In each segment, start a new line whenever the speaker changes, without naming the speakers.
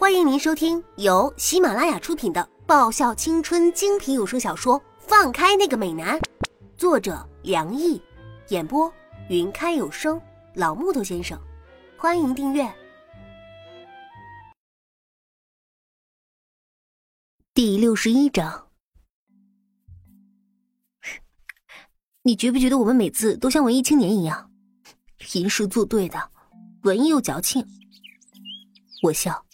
欢迎您收听由喜马拉雅出品的爆笑青春精品有声小说《放开那个美男》，作者梁毅，演播云开有声老木头先生。欢迎订阅第六十一章。你觉不觉得我们每次都像文艺青年一样，吟诗作对的，文艺又矫情？我笑。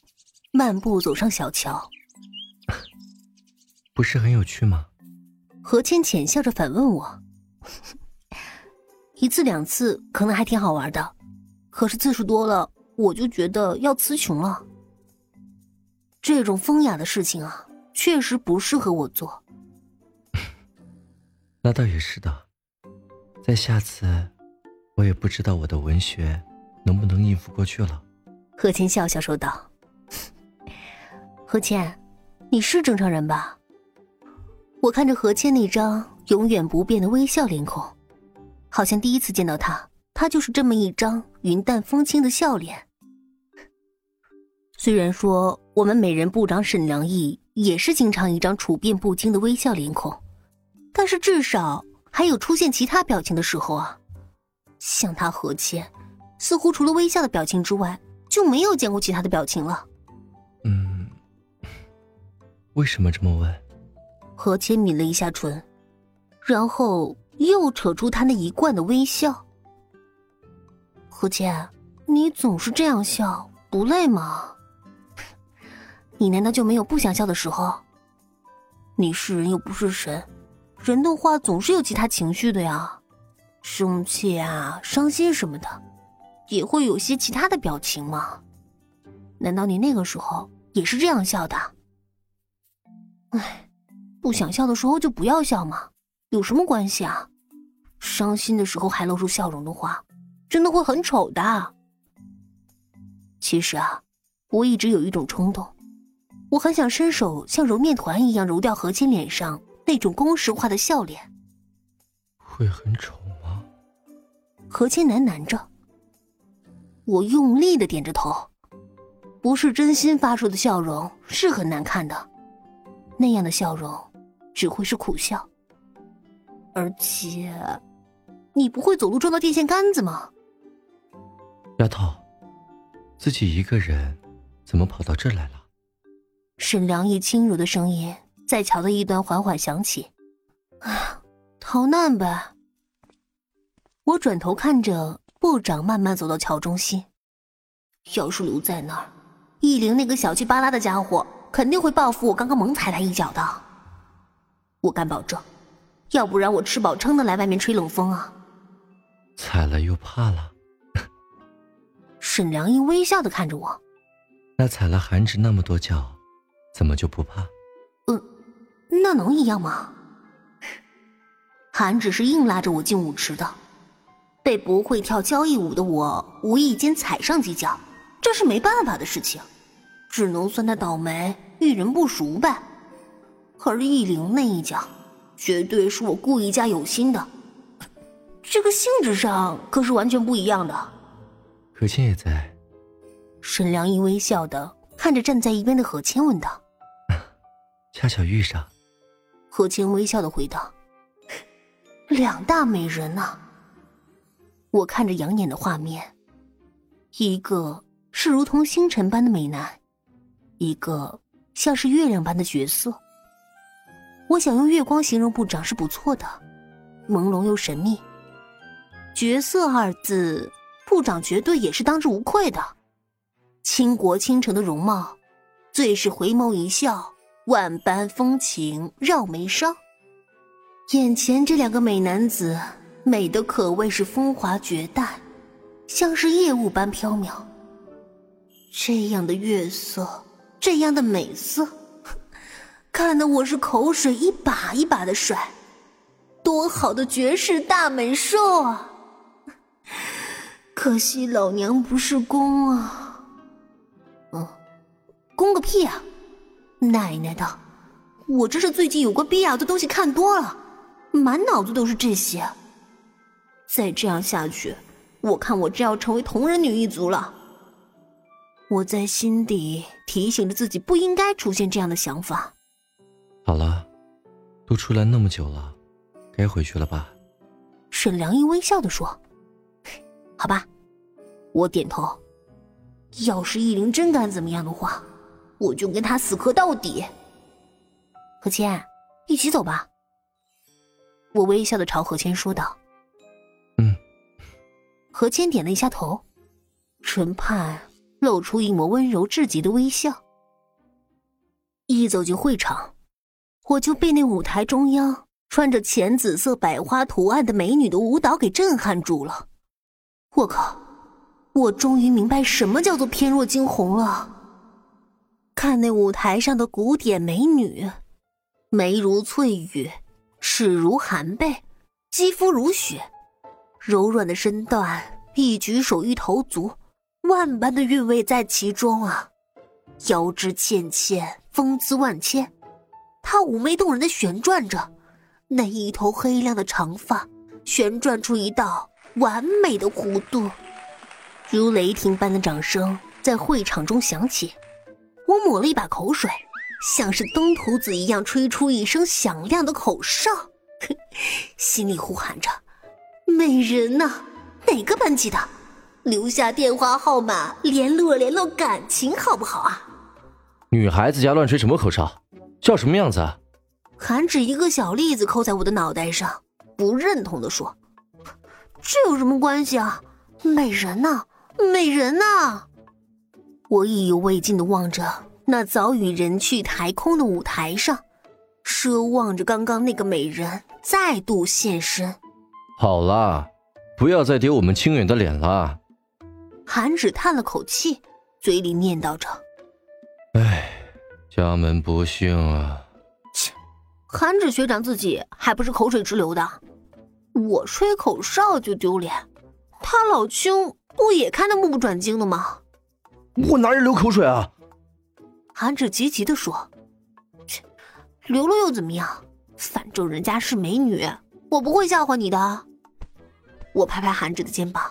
漫步走上小桥，
不是很有趣吗？
何谦浅笑着反问我：“一次两次可能还挺好玩的，可是次数多了，我就觉得要词穷了。这种风雅的事情啊，确实不适合我做。
那倒也是的，在下次，我也不知道我的文学能不能应付过去了。”
何谦笑笑说道。何谦，你是正常人吧？我看着何谦那张永远不变的微笑脸孔，好像第一次见到他，他就是这么一张云淡风轻的笑脸。虽然说我们美人部长沈良义也是经常一张处变不惊的微笑脸孔，但是至少还有出现其他表情的时候啊。像他何谦，似乎除了微笑的表情之外，就没有见过其他的表情了。
嗯。为什么这么问？
何谦抿了一下唇，然后又扯出他那一贯的微笑。何谦，你总是这样笑，不累吗？你难道就没有不想笑的时候？你是人又不是神，人的话总是有其他情绪的呀，生气啊、伤心什么的，也会有些其他的表情吗？难道你那个时候也是这样笑的？唉，不想笑的时候就不要笑嘛，有什么关系啊？伤心的时候还露出笑容的话，真的会很丑的。其实啊，我一直有一种冲动，我很想伸手像揉面团一样揉掉何谦脸上那种公式化的笑脸。
会很丑吗？
何谦喃喃着。我用力的点着头，不是真心发出的笑容是很难看的。那样的笑容，只会是苦笑。而且，你不会走路撞到电线杆子吗？
丫头，自己一个人怎么跑到这来了？
沈良义轻柔的声音在桥的一端缓缓响起。啊，逃难呗。我转头看着部长慢慢走到桥中心。要是留在那儿，易灵那个小气巴拉的家伙。肯定会报复我刚刚猛踩他一脚的，我敢保证，要不然我吃饱撑的来外面吹冷风啊！
踩了又怕了？
沈良英微笑的看着我，
那踩了韩芷那么多脚，怎么就不怕？
嗯，那能一样吗？韩芷是硬拉着我进舞池的，被不会跳交谊舞的我无意间踩上几脚，这是没办法的事情，只能算他倒霉。遇人不熟呗，而易灵那一脚，绝对是我故意加有心的，这个性质上可是完全不一样的。
何谦也在。
沈良一微笑的看着站在一边的何谦，问道：“
恰巧遇上。”
何谦微笑的回道：“两大美人呐。”我看着养眼的画面，一个是如同星辰般的美男，一个。像是月亮般的角色，我想用月光形容部长是不错的，朦胧又神秘。角色二字，部长绝对也是当之无愧的。倾国倾城的容貌，最是回眸一笑，万般风情绕眉梢。眼前这两个美男子，美的可谓是风华绝代，像是夜雾般飘渺。这样的月色。这样的美色，看得我是口水一把一把的甩，多好的绝世大美兽啊！可惜老娘不是公啊！嗯，公个屁啊！奶奶的，我这是最近有关 BL 的东西看多了，满脑子都是这些。再这样下去，我看我真要成为同人女一族了。我在心底提醒着自己，不应该出现这样的想法。
好了，都出来那么久了，该回去了吧？
沈良一微笑的说：“好吧。”我点头。要是易灵真敢怎么样的话，我就跟他死磕到底。何谦，一起走吧。我微笑的朝何谦说道：“
嗯。”
何谦点了一下头，唇畔。露出一抹温柔至极的微笑。一走进会场，我就被那舞台中央穿着浅紫色百花图案的美女的舞蹈给震撼住了。我靠！我终于明白什么叫做翩若惊鸿了。看那舞台上的古典美女，眉如翠羽，齿如含贝，肌肤如雪，柔软的身段，一举手一投足。万般的韵味在其中啊，腰肢纤纤，风姿万千。她妩媚动人的旋转着，那一头黑亮的长发旋转出一道完美的弧度，如雷霆般的掌声在会场中响起。我抹了一把口水，像是登徒子一样吹出一声响亮的口哨，心里呼喊着：“美人呐，哪个班级的？”留下电话号码，联络联络感情，好不好啊？
女孩子家乱吹什么口哨？叫什么样子啊？
韩芷一个小栗子扣在我的脑袋上，不认同的说：“这有什么关系啊？美人呐，美人呐！”我意犹未尽的望着那早已人去台空的舞台上，奢望着刚刚那个美人再度现身。
好了，不要再丢我们清远的脸了。
韩芷叹了口气，嘴里念叨着：“
哎，家门不幸啊。”
切，韩芷学长自己还不是口水直流的，我吹口哨就丢脸，他老兄不也看得目不转睛的吗？
我哪有流口水啊？
韩芷急急的说：“切，流了又怎么样？反正人家是美女，我不会笑话你的。”我拍拍韩芷的肩膀，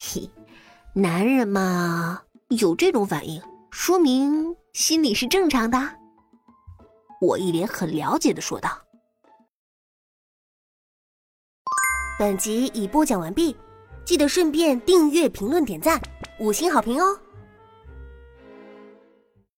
嘿。男人嘛，有这种反应，说明心理是正常的。我一脸很了解的说道。本集已播讲完毕，记得顺便订阅、评论、点赞、五星好评哦。